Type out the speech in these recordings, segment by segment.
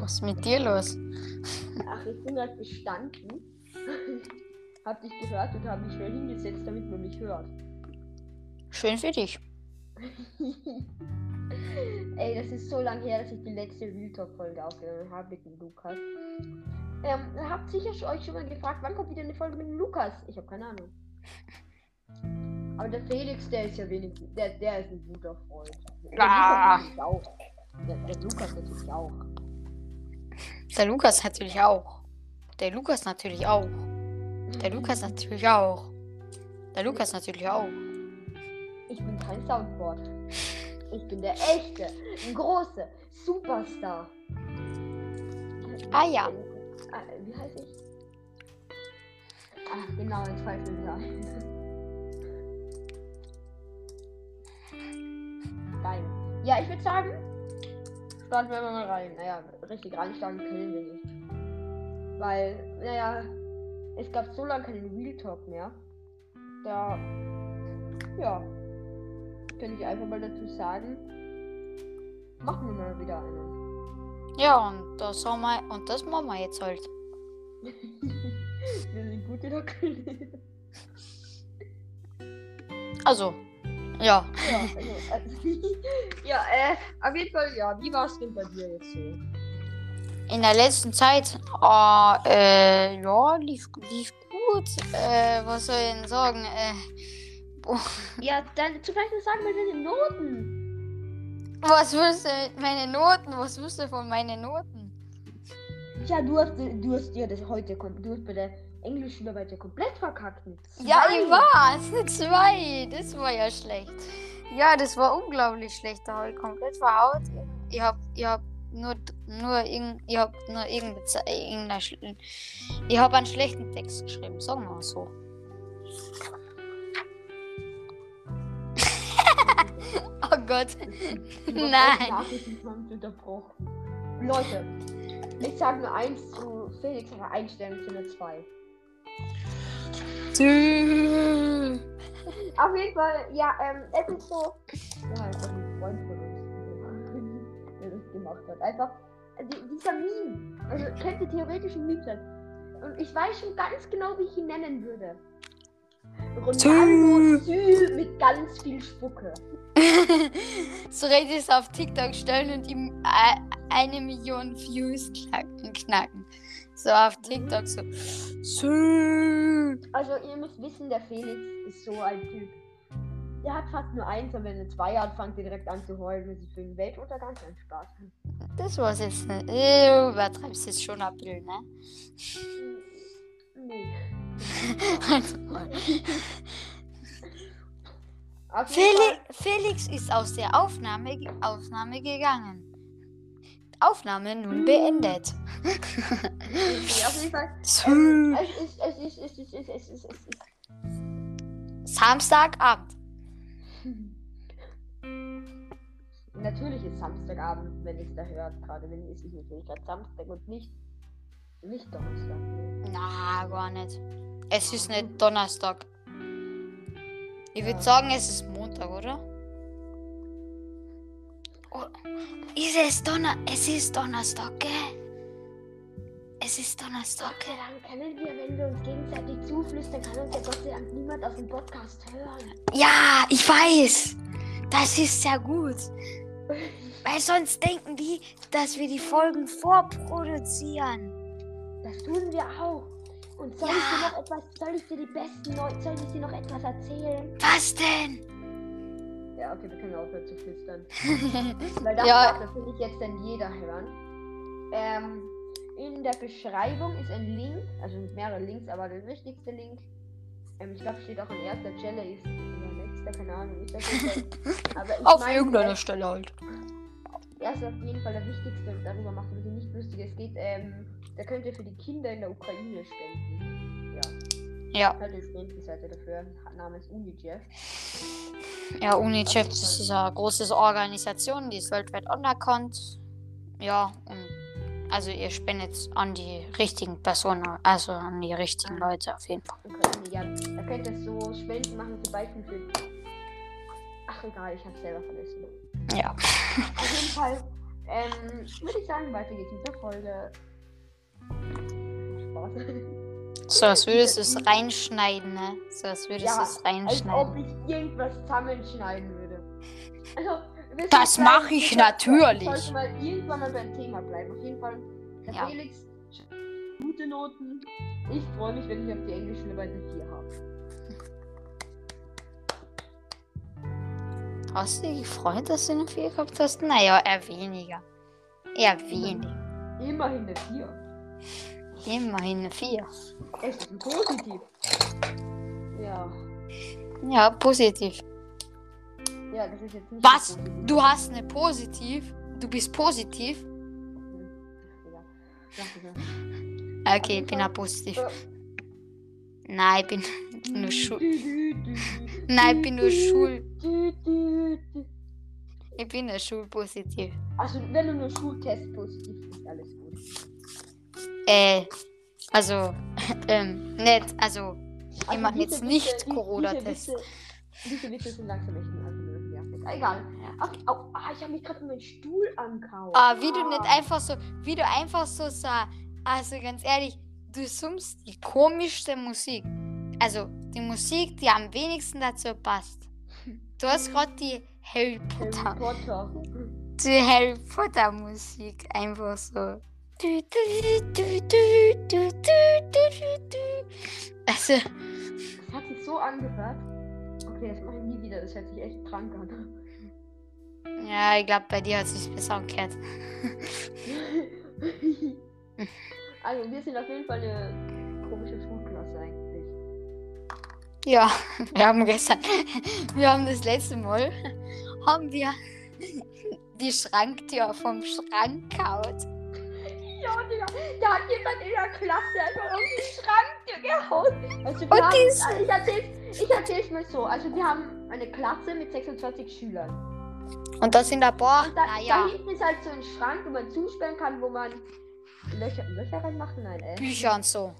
Was ist mit dir los? Ach, ich bin gerade gestanden. hab dich gehört und habe mich schnell hingesetzt, damit man mich hört. Schön für dich. Ey, das ist so lange her, dass ich die letzte Real Talk-Folge aufgenommen habe mit dem Lukas. Ähm, habt sicher euch schon mal gefragt, wann kommt wieder eine Folge mit dem Lukas? Ich habe keine Ahnung. Aber der Felix, der ist ja wenigstens, der, der ist ein guter Freund. Der Ah. Lukas natürlich auch. Der, der Lukas natürlich auch. Der Lukas natürlich auch. Der Lukas natürlich auch. Der Lukas natürlich auch. Der Lukas natürlich auch. Ich bin kein Soundboard. Ich bin der echte, große Superstar. Ah ja. Ah, wie heißt ich? Ah, genau, jetzt fällt mir wieder ein. Geil. Ja, ich würde sagen, starten wir mal rein. Naja, richtig reinstarten können wir nicht. Weil, naja, es gab so lange keinen Real Talk mehr. Da, ja, könnte ich einfach mal dazu sagen, machen wir mal wieder einen. Ja, und das, haben wir, und das machen wir jetzt halt. wir sind gute Dackel. Also, ja. Ja, also, ja, äh, auf jeden Fall, ja, wie war es denn bei dir jetzt so? In der letzten Zeit, ah, äh, ja, lief, lief gut. Äh, was soll ich denn sagen? Äh, Ja, dann zum Beispiel sagen wir deine Noten. was willst du mit meinen Noten? Was willst du von meinen Noten? Ja, du hast, du hast dir das heute, du hast bei der Englischschularbeit ja komplett verkackt. mit Ja, zwei. ich war's. Zwei. Das war ja schlecht. Ja, das war unglaublich schlecht. Da habe ich komplett verhaut. Ich hab, ich hab nur, nur, irgend, ich hab nur irgendeine, ich hab einen schlechten Text geschrieben. Sagen wir mal so. oh Gott. Nein. Leute, ich sage nur eins zu Felix, aber Einstellung zu einer 2. Auf jeden Fall, ja, ähm, es ist so. Ja, ist ein Freund von uns, der das gemacht hat. Einfach, die, dieser Meme. Also, könnte theoretisch ein Meme sein. Und ich weiß schon ganz genau, wie ich ihn nennen würde. Ronaldo Sü mit ganz viel Spucke. so rede ich es auf TikTok stellen und ihm äh, eine Million Views knacken. knacken. So auf TikTok so. Sü. Also, ihr müsst wissen, der Felix ist so ein Typ. Der hat fast nur eins und wenn er zwei hat, fängt er direkt an zu heulen, wenn sie für den Weltuntergang keinen Spaß. Das war's jetzt nicht. Du übertreibst jetzt schon April, ne? Nee. Also, Fall- Felix, Felix ist aus der Aufnahme, Aufnahme gegangen. Aufnahme nun beendet. Auf jeden Fall. Samstagabend. Natürlich ist Samstagabend, wenn es da hört, gerade wenn es ist natürlich gerade Samstag und nicht, nicht Donnerstag. Na, gar nicht. Es ist nicht Donnerstag. Ich würde sagen, es ist Montag, oder? Oh, ist es Donner? Es ist Donnerstag, gell? Es ist Donnerstag, Gott sei gell? Dank können wir, wenn wir uns gegenseitig zuflüstern, kann uns ja Gott sei Dank niemand auf dem Podcast hören. Ja, ich weiß. Das ist sehr gut. Weil sonst denken die, dass wir die Folgen vorproduzieren. Das tun wir auch. Und soll Ja. ich dir noch etwas, soll ich dir die besten Neu soll ich dir noch etwas erzählen? Was denn? Ja, okay, wir können aufhören zu flüstern. Weil das Ja. darf natürlich jetzt dann jeder hören. Ähm, in der Beschreibung ist ein Link, also mehrere Links, aber der wichtigste Link, ähm, ich glaube, steht auch an erster Stelle, ist oder letzter, keine Ahnung, ist Fall. Aber ich Auf meine, irgendeiner Stelle halt. Er ist auf jeden Fall der wichtigste und darüber macht er sich nicht lustig. Es geht, ähm, da könnt ihr für die Kinder in der Ukraine spenden. Ja, Ja, halt eine Spendenseite dafür, namens UNICEF. ja, UNICEF das ist eine große Organisation, die ist weltweit anerkannt. Ja, und also ihr spendet an die richtigen Personen, also an die richtigen Leute auf jeden Fall. Ihr, ja, da könnt ihr so Spenden machen, zum Beispiel für. Ach egal, ich hab's selber vergessen. Ja. Auf jeden Fall, Ähm, würde ich sagen, weiter geht's mit der Folge. Spaß. So, als würdest du es reinschneiden, ne? So, als würdest Ja, du es Als ob reinschneiden. ich irgendwas zusammenschneiden würde. Also, Das sind mach gleich- ich natürlich. sollten mal irgendwann mal beim Thema bleiben. Auf jeden Fall, der Ja. Felix, gute Noten. Ich freue mich, wenn ich auf die Englischschule bei der 4 habe. Hast du dich gefreut, dass du eine 4 gehabt hast? Naja, eher weniger. Eher wenig. Immerhin eine 4. Immerhin eine 4. Es ist ein Positiv. Ja. Ja, positiv. Ja, das ist jetzt nicht Was? so. Du hast eine positiv? Du bist positiv? Ja. Okay, ich bin auch positiv. Nein, ich bin nur schul. Du, du, du, du. Nein, ich bin nur schul. Du, du, du. Ich bin nur schulpositiv. Also, wenn du nur Schultest positiv bist, alles gut. Äh, also, ähm, nicht, also, ich Also mache jetzt nicht Corona-Test. Diese Witze, diese Witze sind langsam echt nervig egal. Okay, oh, ah, ich habe mich gerade meinen Stuhl angehauen. Ah, wie ah. du nicht einfach so, wie du einfach so sah. Also ganz ehrlich, du summst die komischste Musik. Also die Musik, die am wenigsten dazu passt. Du hast gerade die Harry Potter. Harry Potter. Die Harry Potter Musik einfach so. Also. Das hat sich so angehört. Okay, das mache ich nie wieder. Das hört sich echt krank an. ja, ich glaube, bei dir hat es sich besser angehört. also, wir sind auf jeden Fall eine komische Schulklasse eigentlich. Ja, wir haben gestern, wir haben das letzte Mal, haben wir die Schranktür vom Schrank gehaut. Ja, Digga, da hat jemand in der Klasse einfach auf die Schranktür gehauen. Also, Und haben, die ist- also ich erzähl's, ich erzähl's mal so. Also, wir haben eine Klasse mit 26 Schülern. Und da sind ein paar, da, naja, da hinten ist halt so ein Schrank, wo man zusperren kann, wo man Löcher, Löcher reinmachen? Nein, äh, Bücher und so.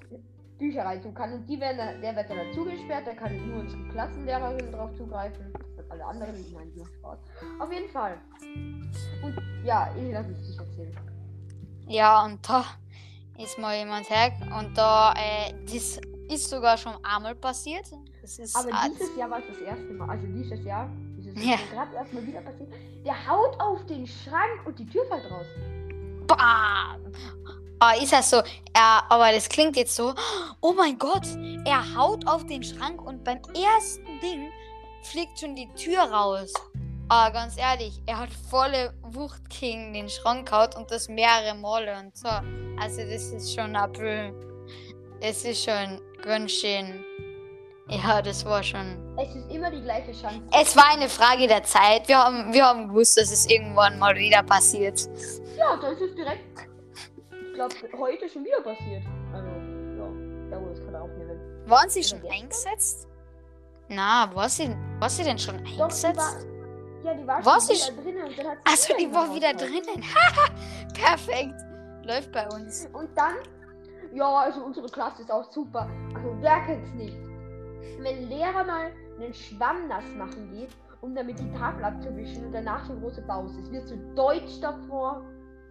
Bücher rein tun kann. Und die werden, der wird dann dazu gesperrt, da kann nur unsere Klassenlehrerin drauf zugreifen. Und alle anderen, nein, die Spaß. Auf jeden Fall. Und ja, ich lasse es dich erzählen. Ja, und da ist mal jemand her und da, äh, das ist sogar schon einmal passiert. Aber dieses Jahr war es das erste Mal. Also dieses Jahr ist es Ja. gerade erstmal wieder passiert. Der haut auf den Schrank und die Tür fällt raus. Bam! Ah, ist das so? Er, aber das klingt jetzt so. Oh mein Gott! Er haut auf den Schrank und beim ersten Ding fliegt schon die Tür raus. Ah, ganz ehrlich, er hat volle Wucht gegen den Schrank gehaut und das mehrere Male und so. Also das ist schon April. Das ist schon ganz schön. Ja, das war schon. Es ist immer die gleiche Chance. Es war eine Frage der Zeit. Wir haben, wir haben gewusst, dass es irgendwann mal wieder passiert. Ja, da ist es direkt. Ich glaube, heute schon wieder passiert. Also, ja, da wo es gerade aufnehmen. Waren sie schon eingesetzt? Na, war sie, war sie denn schon Doch, die eingesetzt? war, ja, die war War schon wieder drinnen und dann hat Achso, die war wieder drinnen. Haha, Perfekt. Läuft bei uns. Und dann, ja, also unsere Klasse ist auch super. Also wer kennt's nicht? Wenn Lehrer mal einen Schwamm nass machen geht, um damit die Tafel abzuwischen und danach so große Pause. Es wird so Deutsch davor.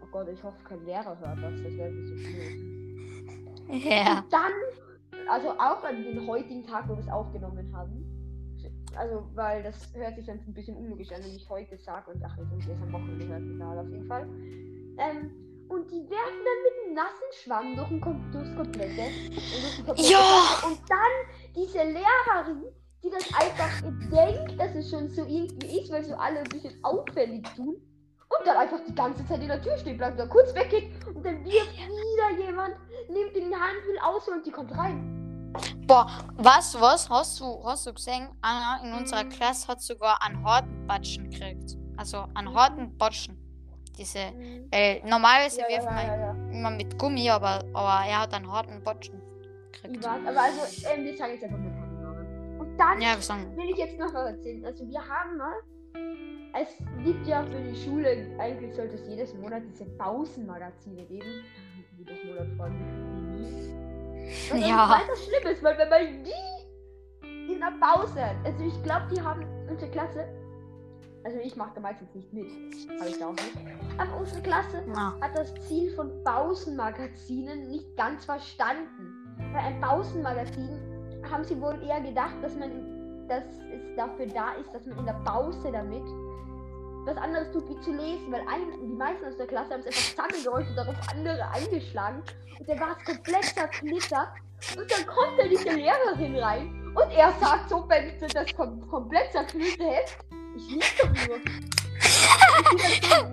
Oh Gott, ich hoffe, kein Lehrer hört das. Das wäre nicht so schlimm. Ja. Und dann, also auch an den heutigen Tag, wo wir es aufgenommen haben. Also, weil das hört sich dann ein bisschen unlogisch an, wenn ich heute sage und ach, haben wir es am Wochenende gehört, egal auf jeden Fall. Ähm, und die werden dann mit einem nassen Schwamm durch ein durchs komplette. Und durch die komplette Ja! Und dann diese Lehrerin, die das einfach denkt, dass es schon so irgendwie ist, weil so alle ein bisschen auffällig tun. Und dann einfach die ganze Zeit in der Tür steht bleibt, da kurz weggeht und dann wirft wieder jemand, nimmt den Handel aus und die kommt rein. Boah, was, was? Hast du, hast du gesehen? Anna in unserer Klasse hat sogar einen Hortenbatschen gekriegt. Also einen Hortenbatschen. Diese, äh, normalerweise Ja, ja, wirft man ja, ja. immer mit Gummi, aber, aber er hat einen Hortenbatschen Ich gekriegt. aber also, ähm, wir sagen jetzt einfach mal Namen. Und dann Ja, will ich jetzt noch was erzählen. Also wir haben mal, es gibt ja für die Schule, eigentlich sollte es jedes Monat diese Pausenmagazine geben. Jedes Monat von Und Ja. Das ist das Schlimmes, weil wenn man die in der Pause, also ich glaube, die haben unsere Klasse Also ich mache da meistens nicht mit. Habe ich auch nicht. Aber unsere Klasse Ja. hat das Ziel von Pausenmagazinen nicht ganz verstanden. Bei einem Pausenmagazin haben sie wohl eher gedacht, dass man dass es dafür da ist, dass man in der Pause damit was anderes tut wie zu lesen, weil ein, die meisten aus der Klasse haben es einfach Zangengeräusche darauf andere eingeschlagen und der war komplett zerknittert und dann kommt da diese Lehrerin rein und er sagt so, wenn sie das kom komplett zerknittert hätte, ich liebe doch nur.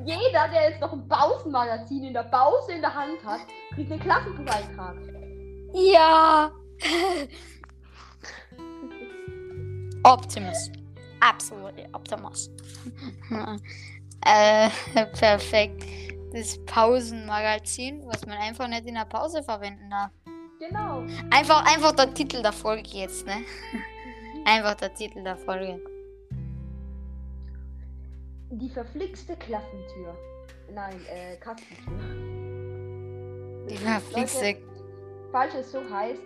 Jeder, der jetzt noch ein Pausenmagazin in der Pause in der Hand hat, kriegt einen Klassenbeitrag. Ja. Optimus. Absolut Optimus. äh, perfekt. Das Pausenmagazin, was man einfach nicht in der Pause verwenden darf. Genau. Einfach, einfach der Titel der Folge jetzt, ne? Einfach der Titel der Folge. Die verflixte Klassentür. Nein, äh, Kassentür. Die verflixte. falls es so heißt,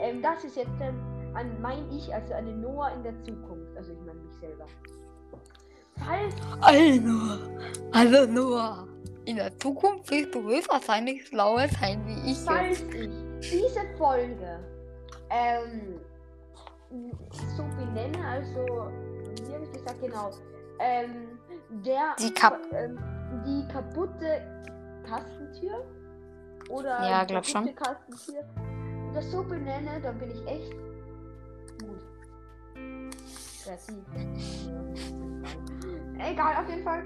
ähm, das ist jetzt ähm, an mein Ich, also den Noah in der Zukunft. Also ich meine mich selber. Falls, Also, also nur. In der Zukunft wirst du höchstwahrscheinlich schlauer sein wie ich falls jetzt. ich diese Folge ähm, so benenne, also wie habe ich gesagt, genau, ähm, der Die Kap- ähm, die kaputte Kastentür oder Ja, die glaub schon. Kastentür das so benenne, dann bin ich echt gut. Kreativ. Egal, auf jeden Fall.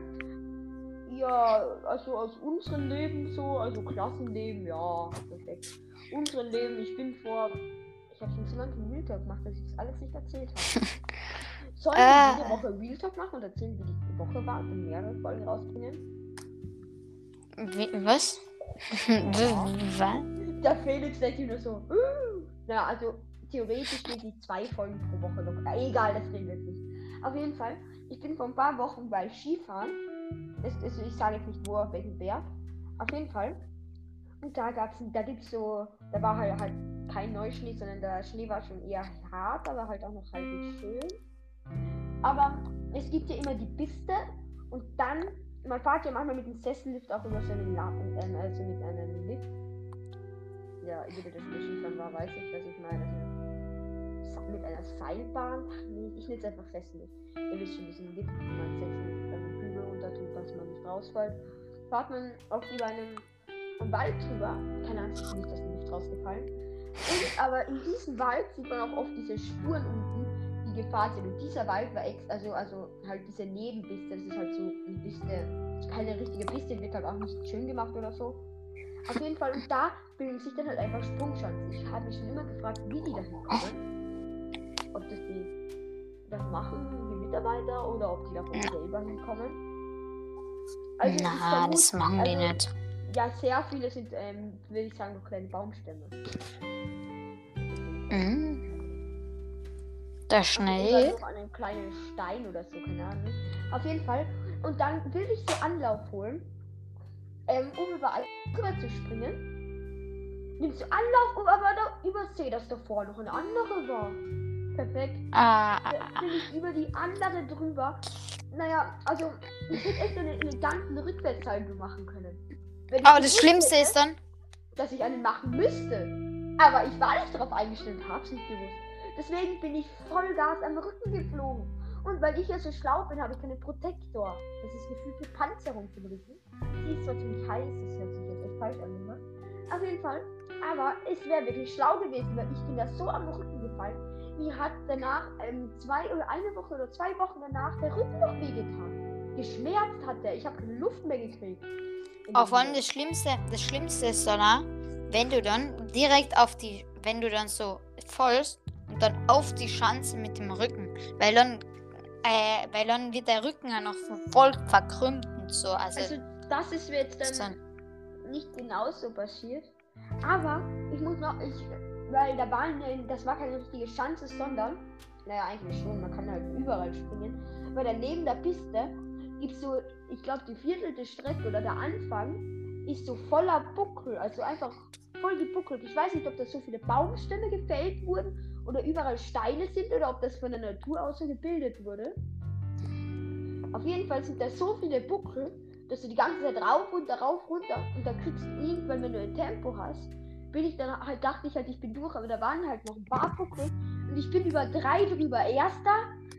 Ja, also aus unserem Leben so, also Klassenleben, ja, perfekt. Unseren Leben, ich bin vor. Ich habe schon so lange Talk gemacht, dass ich das alles nicht erzählt habe. Sollen wir Äh. jede Woche Real Talk machen und erzählen, wie die Woche war und mehrere Folgen rausbringen? Wie, was? was? Der Felix denkt nur so. Uh. Ja, also theoretisch wirklich zwei Folgen pro Woche noch. Äh, egal, das reden wir nicht. Auf jeden Fall, ich bin vor ein paar Wochen bei Skifahren. Das, also ich sage jetzt nicht wo, auf welchem Berg. Auf jeden Fall. Und da gab's, da gibt's so, da war halt, halt kein Neuschnee, sondern der Schnee war schon eher hart, aber halt auch noch halbwegs schön. Aber es gibt ja immer die Piste und dann, man fährt ja manchmal mit dem Sessellift auch über so einen La äh, also mit einem Lift. Ja, der schon mal Skifahren war, weiß ich, was ich meine. Also, mit einer Seilbahn. Nee, ich nenne es einfach Sessellift. Ihr wisst schon, diesen Lift, wo man Sessel also Bügel runter tut, dass man nicht rausfällt. Fahrt man auch über einen Wald drüber. Keine Ahnung, ich bin nicht aus dem Lift rausgefallen. Und aber in diesem Wald sieht man auch oft diese Spuren unten, sind. Und dieser Wald war ex, also, also halt diese Nebenpiste, das ist halt so eine Piste, keine richtige Piste, wird halt auch nicht schön gemacht oder so. Auf jeden Fall, und da bilden sich dann halt einfach Sprungchancen. Ich habe mich schon immer gefragt, wie die da hinkommen. Ob das die das machen, die Mitarbeiter, oder ob die da von selber hinkommen. Also, ich Na, vermute- das machen die also, nicht. ja, sehr viele sind, ähm, will ich sagen, noch kleine Baumstämme. Oder Schnee. noch einen kleinen Stein oder so, keine Ahnung. Auf jeden Fall. Und dann will ich so Anlauf holen, ähm, um überall rüber zu springen. Nimmst du Anlauf, um aber da übersehe, dass davor noch eine andere war. Perfekt. Ah, Jetzt bin ich über die andere drüber. Naja, also ich hätte echt einen eleganten Rückwärtssalto machen können. Aber das Schlimmste hätte, ist dann, dass ich einen machen müsste. Aber ich war nicht darauf eingestellt, hab's nicht gewusst. Deswegen bin ich Vollgas am Rücken geflogen. Und weil ich ja so schlau bin, habe ich keinen Protektor. Das ist gefühlte Panzerung für den Rücken. Sie ist zwar ziemlich heiß, das hört sich jetzt echt falsch an, immer. Auf jeden Fall. Aber es wäre wirklich schlau gewesen, weil ich bin da so am Rücken gefallen. Mir hat danach ähm, zwei oder eine Woche oder zwei Wochen danach der Rücken noch wehgetan. Geschmerzt hat der. Ich habe keine Luft mehr gekriegt. Auch vor allem das Schlimmste, das Schlimmste ist na, wenn du dann direkt auf die, wenn du dann so folgst und dann auf die Schanze mit dem Rücken, weil dann, äh, weil dann wird der Rücken ja noch voll verkrümmt und so, also, Also das ist mir jetzt dann dann nicht genau so passiert. Aber ich muss noch, ich, weil da war eine, das war keine richtige Schanze, sondern, naja, eigentlich schon, man kann halt überall springen. Weil da neben der Piste gibt so, ich glaube, die viertelte Strecke oder der Anfang ist so voller Buckel, also einfach voll gebuckelt. Ich weiß nicht, ob da so viele Baumstämme gefällt wurden oder überall Steine sind oder ob das von der Natur aus gebildet wurde. Auf jeden Fall sind da so viele Buckel, dass du die ganze Zeit rauf, runter, rauf, runter und da kriegst du irgendwann, wenn du ein Tempo hast, bin ich dann halt, dachte ich halt, ich bin durch, aber da waren halt noch ein paar Buckel und ich bin über drei drüber. Erster,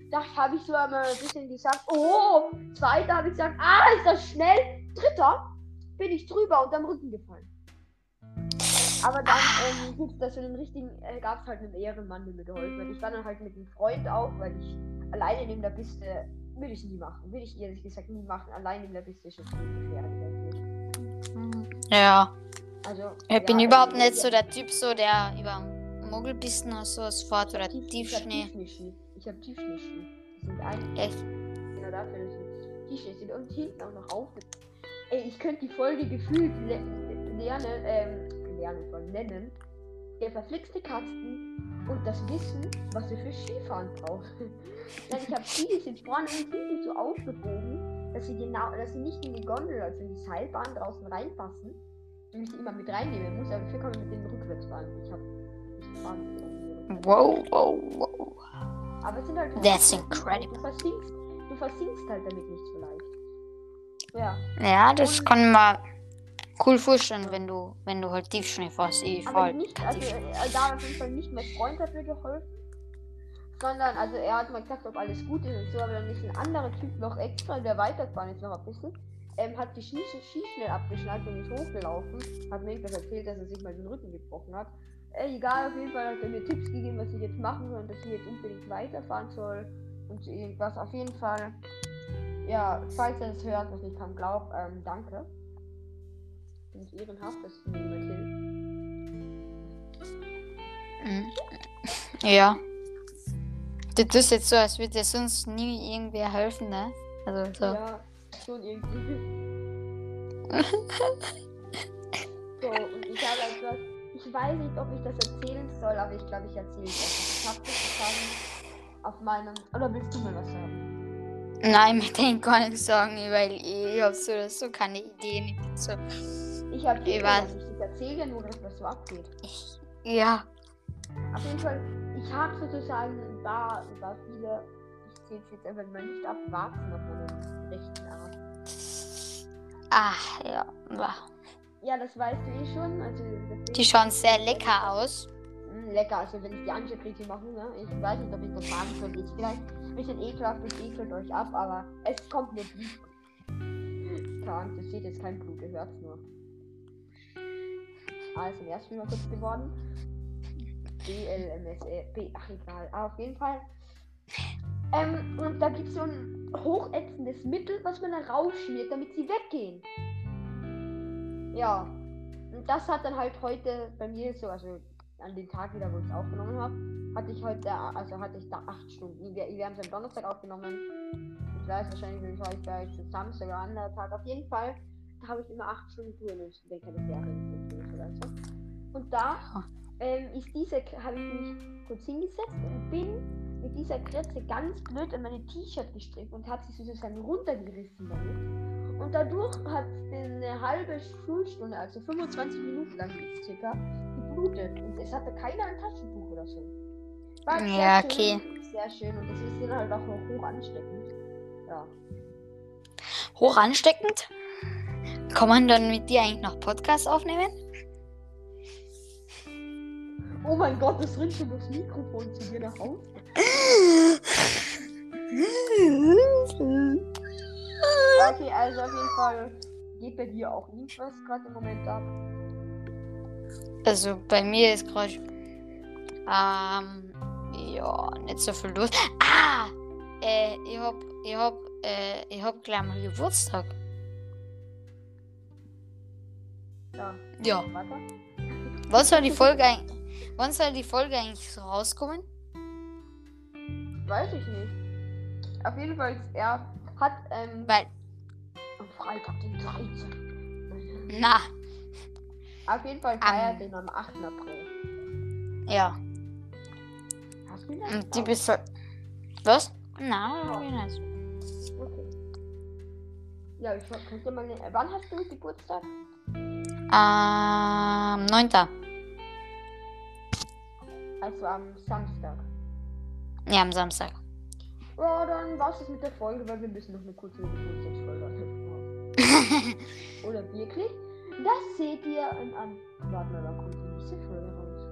da habe ich so einmal ein bisschen gesagt, oh, zweiter habe ich gesagt, ah, ist das schnell. Dritter, bin ich drüber und am Rücken gefallen. Aber dann ähm, gibt's das für den richtigen, äh, gab es halt einen Ehrenmann, der mir geholfen hat. Ich war dann halt mit einem Freund auf, weil ich alleine neben der Piste will ich nie machen. Will ich ehrlich gesagt nie machen. Alleine neben der Piste ist schon viel gefährlich. Ja. Also. Ich bin ja, überhaupt also, nicht so der Typ, so der über Mogelpisten oder sowas fährt oder Tief- Tiefschnee. Ich habe Tiefschneeski. Das sind eigentlich Echt? genau dafür, dass ich Tiefschnee sind und hinten auch noch auf. Ey, ich könnte die Folge gefühlt le lernen, ähm, lernen von nennen. Der verflixte Kasten und das Wissen, was wir für Skifahren brauchen. Nein, ich habe Ski, die sind vorne und hinten so aufgebogen, dass sie genau, dass sie nicht in die Gondel, also in die Seilbahn draußen reinpassen. Und ich die immer mit reinnehmen muss, aber dafür kann man mit denen rückwärts fahren. Ich habe nicht fahren. Wow, wow, wow. Aber es sind halt. That's Du incredible. versinkst, du versinkst halt damit nicht so leicht. Ja. Ja, das kann man cool vorstellen, wenn du, wenn du halt Tiefschnee fährst. Ich fahr Aber nicht, also äh, da hat auf jeden Fall nicht mein Freund dafür geholfen. Sondern, also er hat mal gesagt, ob alles gut ist und so, aber dann ist ein anderer Typ noch extra, der weitergefahren ist noch ein bisschen. Ähm, hat die Ski schnell abgeschnallt und ist hochgelaufen. Hat mir irgendwas erzählt, dass er sich mal den Rücken gebrochen hat. Äh, egal, auf jeden Fall hat er mir Tipps gegeben, was ich jetzt machen soll und dass ich jetzt unbedingt weiterfahren soll. Und so irgendwas. Auf jeden Fall, ja, falls er das hört, was ich kann glaub, ähm, danke. Bin ich ehrenhaft, dass du mir jemand hilft. Ja. Du tust jetzt so, als würde dir sonst nie irgendwer helfen, ne? Also so. Ja, schon irgendwie. so, und ich habe etwas. Ich weiß nicht, ob ich das erzählen soll, aber ich glaube, ich erzähle es. Ich habe das gefangen auf meinem. Oder willst du mir was sagen? Nein, mit denen kann ich sagen, weil ich hab so oder so keine Ideen. Ich bin so. Ich habe Ich ich weiß. nicht. Ich erzähle ja nur, dass das so abgeht. Ich, ja. Auf jeden Fall, ich habe sozusagen ein paar, ein paar viele. Ich zähle es jetzt einfach mal nicht ab, Warzen auf meinem rechten Arm. Ah, ja. Ja, das weißt du eh schon. Also, Die schauen sehr lecker aus. Mm, Lecker, also wenn ich die anschaue, kriege ich machen, ne? Ich weiß nicht, ob ich das sagen soll. Ist vielleicht ein bisschen ekelhaft, ich ekelt euch ab, aber es kommt Blut. Keine Angst, es steht jetzt kein Blut, ihr hört's nur. Ah, ist im ersten Mal kurz geworden. BLMSE, B, ach egal, ah, auf jeden Fall. Ähm, und da gibt's so ein hochätzendes Mittel, was man da rausschmiert, damit sie weggehen. Ja. Und das hat dann halt heute bei mir so, also an den Tag wieder, wo ich es aufgenommen habe, hatte ich heute, also hatte ich da acht Stunden. Wir, wir haben es am Donnerstag aufgenommen. Ich weiß wahrscheinlich, ich euch da jetzt Samstag oder anderer Tag. Auf jeden Fall, habe ich immer acht Stunden Touren und ich denke, eine Serie durch oder so. Und da ähm, ist diese, habe ich mich kurz hingesetzt und bin mit dieser Kretze ganz blöd an meine T-Shirt gestrickt und habe sie sozusagen runtergerissen damit. Und dadurch hat eine halbe Schulstunde, also 25 Minuten lang circa, geblutet. Und es hatte keiner ein Taschentuch oder so. War sehr Ja, schön, okay. Sehr schön und das ist dann halt auch noch hoch ansteckend. Ja. Hoch ansteckend. Kann man dann mit dir eigentlich noch Podcasts aufnehmen? Oh mein Gott, das rinnt schon durchs Mikrofon zu dir nach Hause. Okay, also auf jeden Fall geht bei dir auch irgendwas gerade im Moment ab. Also bei mir ist gerade ähm, ja nicht so viel los. Ah, äh, ich hab, ich hab, äh, ich hab gleich mal Geburtstag. Ja, Ja. Wann soll die Folge eigentlich, wann soll die Folge eigentlich so rauskommen? Weiß ich nicht. Auf jeden Fall, er hat ähm, Weil, am Freitag den 13. na, Auf jeden Fall feiert den am 8. April. ja. Hast du ihn Und die bist. Was? Na, ich nicht. Okay. Ja, ich wollte- mal. Wann hast du Geburtstag? Ähm, 9. Also am Samstag. Ja, am Samstag. Ja, dann war's das mit der Folge, weil wir müssen noch eine kurze Geburtstagsfolge. Oder wirklich? Das seht ihr in an. Warte mal, wann kommt die nächste Folge raus?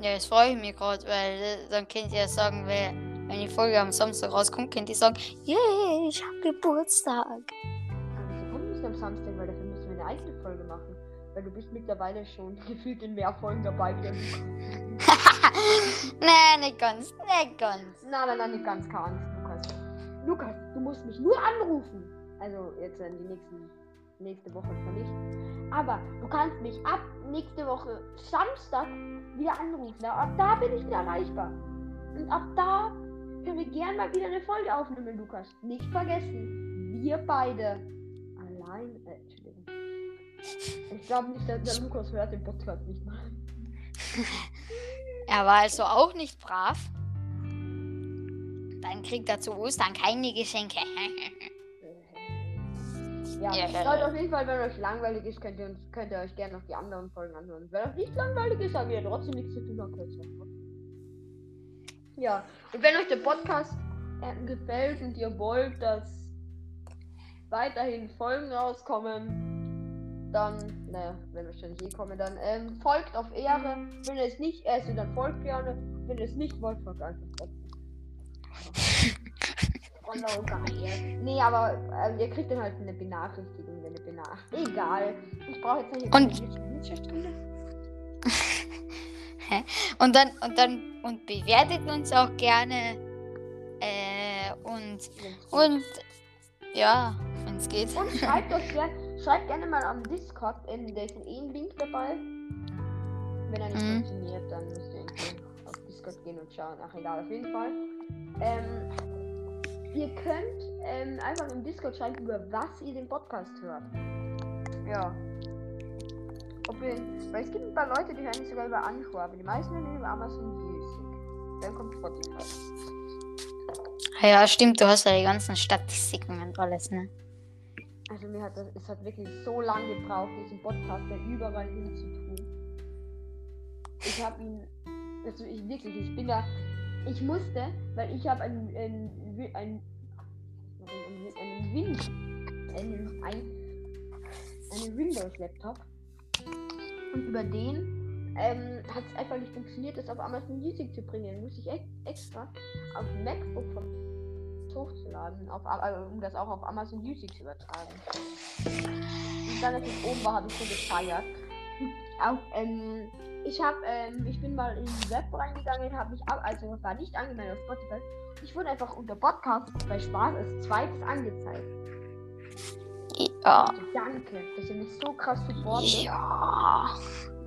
Ja, jetzt freue ich mich gerade, weil äh, dann könnt ihr sagen, wer, wenn die Folge am Samstag rauskommt, könnt ihr sagen, yay, ich habe Geburtstag. Sie kommt nicht am Samstag, weil wir eine eigene Folge machen. Weil du bist mittlerweile schon gefühlt in mehr Folgen dabei nee, nicht ganz, nicht ganz. Nein, nein, nein, nicht ganz keine Angst, Lukas. Lukas, du musst mich nur anrufen. Also jetzt in die nächsten, nächste Woche zwar nicht. Aber du kannst mich ab nächste Woche Samstag wieder anrufen. Ab da bin ich wieder erreichbar. Und ab da können wir gern mal wieder eine Folge aufnehmen, Lukas. Nicht vergessen, wir beide allein. Äh, Entschuldigung. Ich glaube nicht, dass der Lukas hört den Podcast nicht mal. Er war also auch nicht brav. Dann kriegt er zu Ostern keine Geschenke. Ja, Ja. Leute, auf jeden Fall, wenn euch langweilig ist, könnt ihr, uns, könnt ihr euch gerne noch die anderen Folgen anhören. Wenn euch nicht langweilig ist, aber ihr trotzdem nichts zu tun einfach. Ja, und wenn euch der Podcast äh, gefällt und ihr wollt, dass weiterhin Folgen rauskommen, dann, naja, wenn wahrscheinlich eh kommen, dann ähm, folgt auf Ehre. Wenn ihr es nicht, also dann folgt gerne. Wenn ihr es nicht wollt, folgt einfach. Oh no, geil. Nee, aber äh, ihr kriegt dann halt eine Benachrichtigung, wenn ihr benachrichtigt. Egal. Ich brauche jetzt nicht Und- Und dann, und dann, und bewertet uns auch gerne. Äh, und, und, ja, wenn es geht. Und schreibt euch gerne, schreibt gerne mal am Discord, ähm, da ist ein eh ein Link dabei. Wenn er nicht Mhm. funktioniert, dann müsst ihr auf Discord gehen und schauen. Ach egal, auf jeden Fall. Ähm, ihr könnt ähm, einfach im Discord schreiben, über was ihr den Podcast hört. Ja. Ob ihr, weil es gibt ein paar Leute, die hören nicht sogar über Anchor, aber die meisten hören über Amazon Music. Dann kommt Spotify. Ja, stimmt, du hast ja die ganzen Statistiken und alles, ne? Also mir hat das, es hat wirklich so lange gebraucht, diesen Podcast da überall hin zu tun. Ich habe ihn, also ich wirklich, ich bin da, ich musste, weil ich habe ein, ein, ein, ein, ein, ein Win, einen, ein, einen Windows-Laptop und über den ähm, hat es einfach nicht funktioniert, das auf Amazon Music zu bringen. Muss ich ex extra auf MacBook von hochzuladen, auf, äh, um das auch auf Amazon Music zu übertragen. Und dann, als es oben war, habe ich so gefeiert. Auch, ähm, ich habe, ähm, ich bin mal in die Web reingegangen, habe mich ab, also war nicht angemeldet auf Spotify. Ich wurde einfach unter Podcast bei Spaß als zweites angezeigt. Ja. Also danke, dass ihr mich so krass supportet. Ja.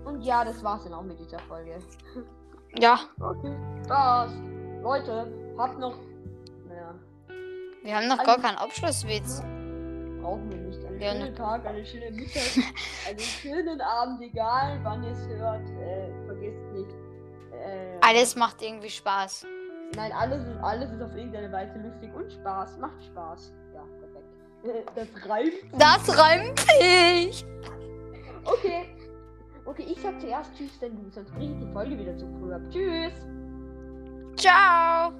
Und ja, das war's dann auch mit dieser Folge. Ja, Okay. Spaß. Leute, habt noch. Wir haben noch gar keinen Abschlusswitz. brauchen wir nicht. Einen Ja, schönen ne. Tag, eine schöne Mittag, einen schönen Abend, egal wann ihr es hört. Äh, vergesst nicht. Äh, Alles macht irgendwie Spaß. Nein, alles, ist- alles ist auf irgendeine Weise lustig und Spaß. Macht Spaß. Ja, perfekt. Das reimt. Das reimt sich. Okay. Okay, ich sag zuerst Tschüss, denn du, sonst bringe ich die Folge wieder zu früh ab. Tschüss. Ciao.